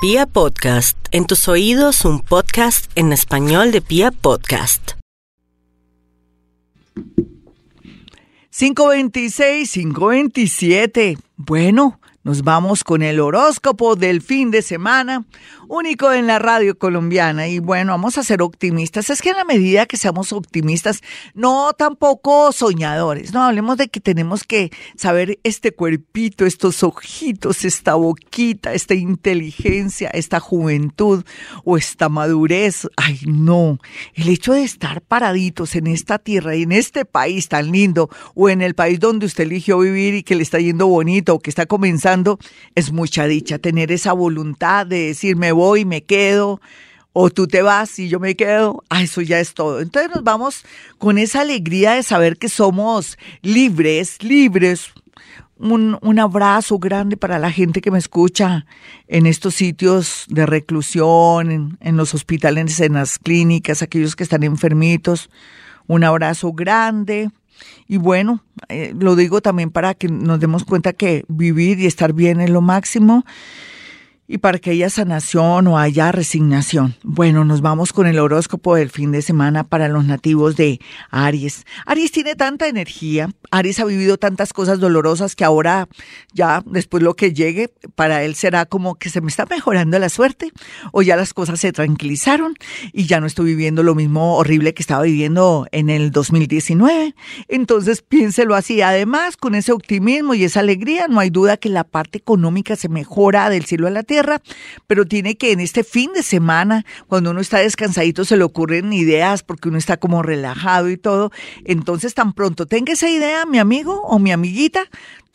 Pia Podcast, en tus oídos un podcast en español de Pia Podcast. 526, 527. Bueno, nos vamos con el horóscopo del fin de semana, único en la radio colombiana. Y bueno, vamos a ser optimistas. Es que en la medida que seamos optimistas, no tampoco soñadores, no hablemos de que tenemos que saber este cuerpito, estos ojitos, esta boquita, esta inteligencia, esta juventud o esta madurez. Ay, no. El hecho de estar paraditos en esta tierra y en este país tan lindo o en el país donde usted eligió vivir y que le está yendo bonito o que está comenzando es mucha dicha tener esa voluntad de decir me voy, me quedo, o tú te vas y yo me quedo, ah, eso ya es todo. Entonces nos vamos con esa alegría de saber que somos libres, libres. Un, un, abrazo grande para la gente que me escucha en estos sitios de reclusión, en, en los hospitales, en las clínicas, aquellos que están enfermitos. Un abrazo grande y bueno, eh, lo digo también para que nos demos cuenta que vivir y estar bien es lo máximo y para que haya sanación o haya resignación. Bueno, nos vamos con el horóscopo del fin de semana para los nativos de Aries. Aries tiene tanta energía, Aries ha vivido tantas cosas dolorosas que ahora ya después lo que llegue para él será como que se me está mejorando la suerte o ya las cosas se tranquilizaron y ya no estoy viviendo lo mismo horrible que estaba viviendo en el 2019. Entonces piénselo así. Además, con ese optimismo y esa alegría, no hay duda que la parte económica se mejora del cielo a la tierra pero tiene que en este fin de semana, cuando uno está descansadito, se le ocurren ideas porque uno está como relajado y todo. Entonces, tan pronto tenga esa idea, mi amigo o mi amiguita,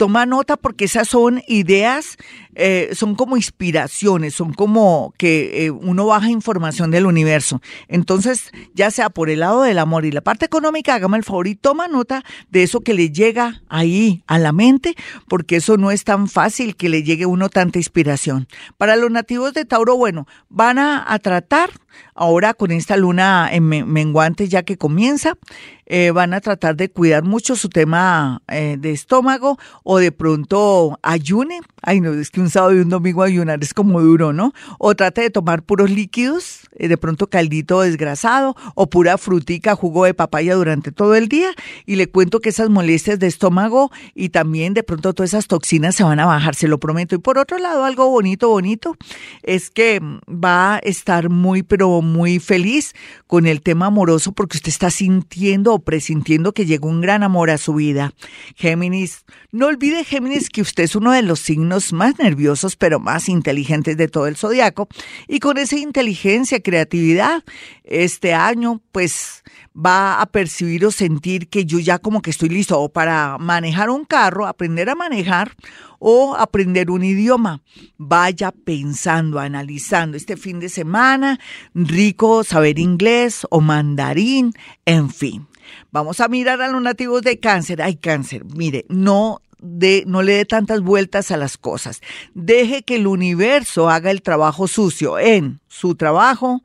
toma nota porque esas son ideas, eh, son como inspiraciones, son como que eh, uno baja información del universo. Entonces, ya sea por el lado del amor y la parte económica, hágame el favor y toma nota de eso que le llega ahí a la mente, porque eso no es tan fácil que le llegue a uno tanta inspiración. Para los nativos de Tauro, bueno, van a, a tratar ahora con esta luna en menguante ya que comienza, eh, van a tratar de cuidar mucho su tema eh, de estómago o de pronto ayune. Ay, no, es que un sábado y un domingo ayunar es como duro, ¿no? O trate de tomar puros líquidos, eh, de pronto caldito desgrasado o pura frutica, jugo de papaya durante todo el día. Y le cuento que esas molestias de estómago y también de pronto todas esas toxinas se van a bajar, se lo prometo. Y por otro lado, algo bonito, bonito, es que va a estar muy, pero muy feliz con el tema amoroso porque usted está sintiendo o presintiendo que llegó un gran amor a su vida. Géminis, no olvide Géminis que usted es uno de los signos más nerviosos pero más inteligentes de todo el zodiaco y con esa inteligencia, creatividad, este año pues va a percibir o sentir que yo ya como que estoy listo o para manejar un carro, aprender a manejar o aprender un idioma. Vaya pensando, analizando este fin de semana, rico saber inglés o mandarín, en fin. Vamos a mirar a los nativos de cáncer. Ay, cáncer, mire, no de, no le dé tantas vueltas a las cosas. Deje que el universo haga el trabajo sucio en su trabajo,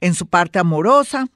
en su parte amorosa,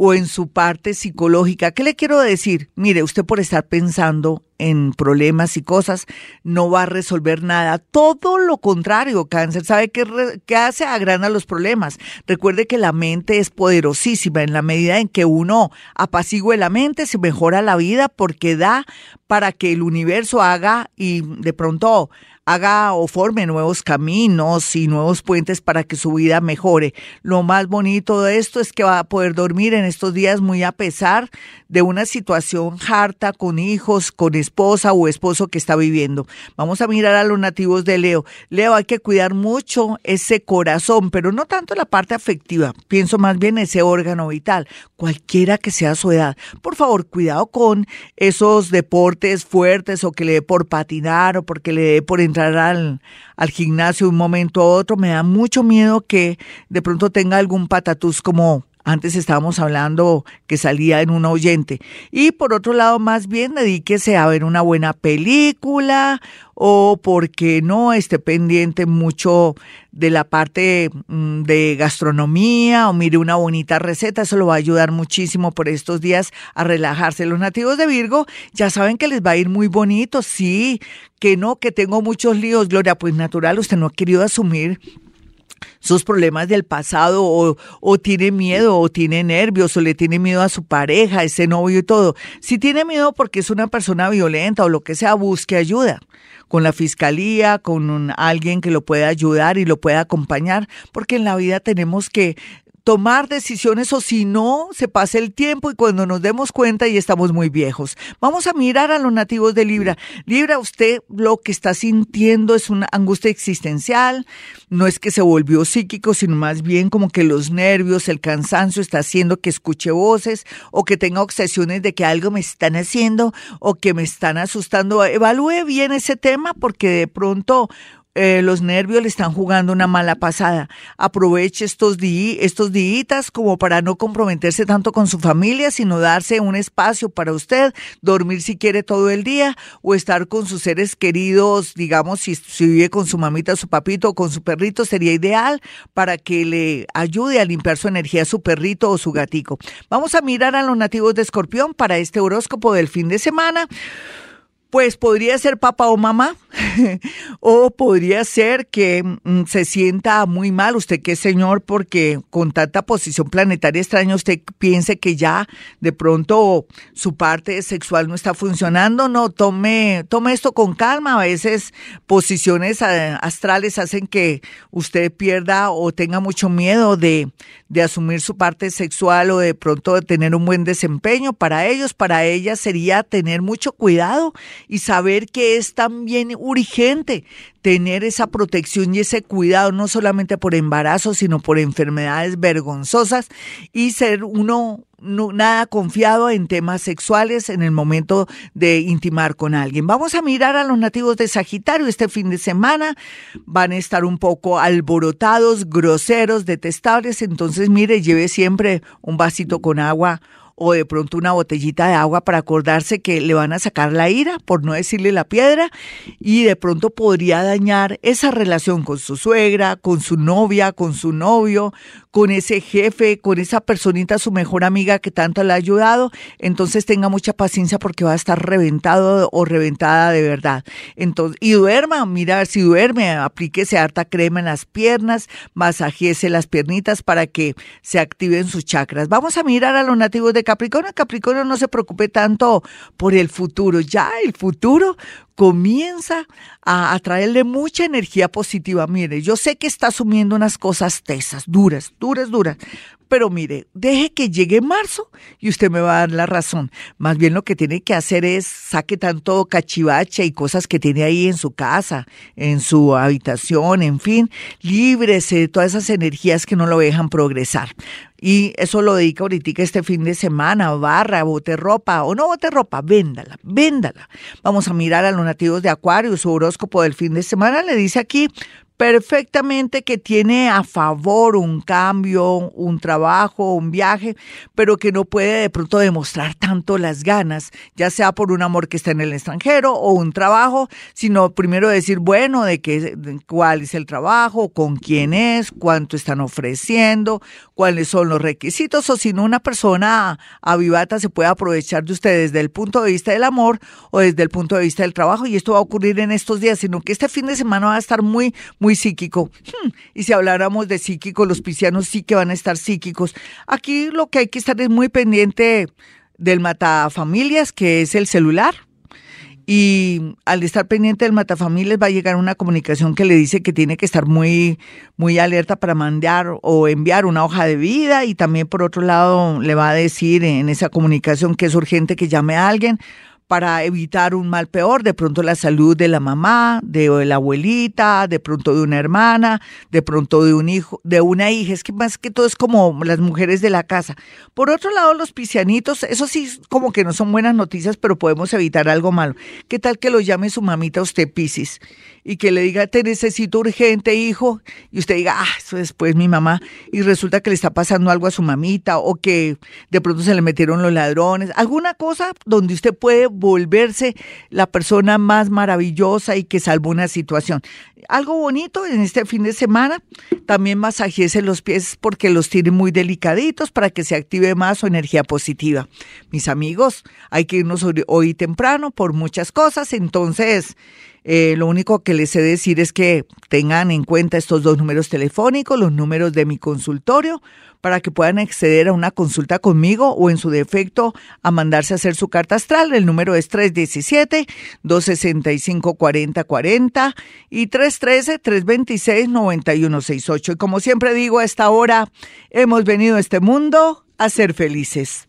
o en su parte psicológica. ¿Qué le quiero decir? Mire, usted por estar pensando en problemas y cosas no va a resolver nada. Todo lo contrario, cáncer, ¿sabe qué, qué hace? Agrana los problemas. Recuerde que la mente es poderosísima. En la medida en que uno apacigüe la mente, se mejora la vida porque da para que el universo haga y de pronto haga o forme nuevos caminos y nuevos puentes para que su vida mejore. Lo más bonito de esto es que va a poder dormir en estos días muy a pesar de una situación harta con hijos, con esposa o esposo que está viviendo. Vamos a mirar a los nativos de Leo. Leo, hay que cuidar mucho ese corazón, pero no tanto la parte afectiva, pienso más bien ese órgano vital, cualquiera que sea su edad. Por favor, cuidado con esos deportes fuertes o que le dé por patinar o porque le dé por entrar al, al gimnasio un momento a otro, me da mucho miedo que de pronto tenga algún patatús como antes estábamos hablando que salía en un oyente. Y por otro lado, más bien dedíquese a ver una buena película o porque no esté pendiente mucho de la parte mm, de gastronomía o mire una bonita receta, eso lo va a ayudar muchísimo por estos días a relajarse. Los nativos de Virgo ya saben que les va a ir muy bonito, sí, que no, que tengo muchos líos, Gloria, pues natural, usted no ha querido asumir sus problemas del pasado o, o, tiene miedo o tiene nervios o le tiene miedo a su pareja, ese novio y todo. Si tiene miedo porque es una persona violenta o lo que sea, busque ayuda con la fiscalía, con alguien que lo pueda ayudar y lo pueda acompañar, porque en la vida tenemos que tomar decisiones o si no, se pasa el tiempo y cuando nos demos cuenta y estamos muy viejos. Vamos a mirar a los nativos de Libra. Libra, usted lo que está sintiendo es una angustia existencial, no es que se volvió psíquico, sino más bien como que los nervios, el cansancio está haciendo que escuche voces o que tenga obsesiones de que algo me están haciendo o que me están asustando. Evalúe bien ese tema porque de pronto eh, los nervios le están jugando una mala pasada. Aproveche estos, días estos días como para no comprometerse tanto con su familia, sino darse un espacio para usted, dormir si quiere todo el día o estar con sus seres queridos, digamos, si, si vive con su mamita, su papito o con su perrito, sería ideal para que le ayude a limpiar su energía su perrito o su gatico. Vamos a mirar a los nativos de Escorpión para este horóscopo del fin de semana. Pues podría ser papá o mamá, o podría ser que mm, se sienta muy mal usted que es señor porque con tanta posición planetaria extraña usted piense que ya de pronto su parte sexual no está funcionando, no, tome, tome esto con calma, a veces posiciones eh, astrales hacen que usted pierda o tenga mucho miedo de, de asumir su parte sexual o de pronto de tener un buen desempeño, para ellos, para ellas sería tener mucho cuidado y saber que es también urgente tener esa protección y ese cuidado, no solamente por embarazo, sino por enfermedades vergonzosas y ser uno nada confiado en temas sexuales en el momento de intimar con alguien. Vamos a mirar a los nativos de Sagitario este fin de semana. Van a estar un poco alborotados, groseros, detestables. Entonces, mire, lleve siempre un vasito con agua o de pronto una botellita de agua para acordarse que le van a sacar la ira, por no decirle la piedra, y de pronto podría dañar esa relación con su suegra, con su novia, con su novio, con ese jefe, con esa personita, su mejor amiga que tanto le ha ayudado. Entonces tenga mucha paciencia porque va a estar reventado o reventada de verdad. Entonces, y duerma, mira, si duerme, aplíquese harta crema en las piernas, masajese las piernitas para que se activen sus chakras. Vamos a mirar a los nativos de Capricornio. Capricornio no se preocupe tanto por el futuro, ya el futuro comienza a atraerle mucha energía positiva. Mire, yo sé que está asumiendo unas cosas tesas, duras, duras, duras, pero mire, deje que llegue marzo y usted me va a dar la razón. Más bien lo que tiene que hacer es saque tanto cachivache y cosas que tiene ahí en su casa, en su habitación, en fin, líbrese de todas esas energías que no lo dejan progresar. Y eso lo dedica ahorita este fin de semana, barra, bote ropa o no bote ropa, véndala, véndala. Vamos a mirar a los nativos de Acuario, su horóscopo del fin de semana le dice aquí, perfectamente que tiene a favor un cambio, un trabajo, un viaje, pero que no puede de pronto demostrar tanto las ganas, ya sea por un amor que está en el extranjero o un trabajo, sino primero decir, bueno, de qué, cuál es el trabajo, con quién es, cuánto están ofreciendo, cuáles son los requisitos, o si no, una persona avivata se puede aprovechar de usted desde el punto de vista del amor o desde el punto de vista del trabajo, y esto va a ocurrir en estos días, sino que este fin de semana va a estar muy, muy muy psíquico. Hmm, y si habláramos de psíquico, los piscianos sí que van a estar psíquicos. Aquí lo que hay que estar es muy pendiente del matafamilias, que es el celular. Y al estar pendiente del matafamilias va a llegar una comunicación que le dice que tiene que estar muy, muy alerta para mandar o enviar una hoja de vida y también por otro lado le va a decir en esa comunicación que es urgente que llame a alguien para evitar un mal peor, de pronto la salud de la mamá, de la abuelita, de pronto de una hermana, de pronto de un hijo, de una hija, es que más que todo es como las mujeres de la casa. Por otro lado, los piscianitos, eso sí como que no son buenas noticias, pero podemos evitar algo malo. ¿Qué tal que lo llame su mamita usted Piscis y que le diga, te necesito urgente, hijo, y usted diga, ah, eso después mi mamá, y resulta que le está pasando algo a su mamita o que de pronto se le metieron los ladrones, alguna cosa donde usted puede volverse la persona más maravillosa y que salvó una situación. Algo bonito en este fin de semana, también masajese los pies porque los tiene muy delicaditos para que se active más su energía positiva. Mis amigos, hay que irnos hoy temprano por muchas cosas, entonces Eh, lo único que les he de decir es que tengan en cuenta estos dos números telefónicos, los números de mi consultorio, para que puedan acceder a una consulta conmigo o en su defecto a mandarse a hacer su carta astral. El número es 317-265-4040 y 313-326-9168. Y como siempre digo, a esta hora hemos venido a este mundo a ser felices.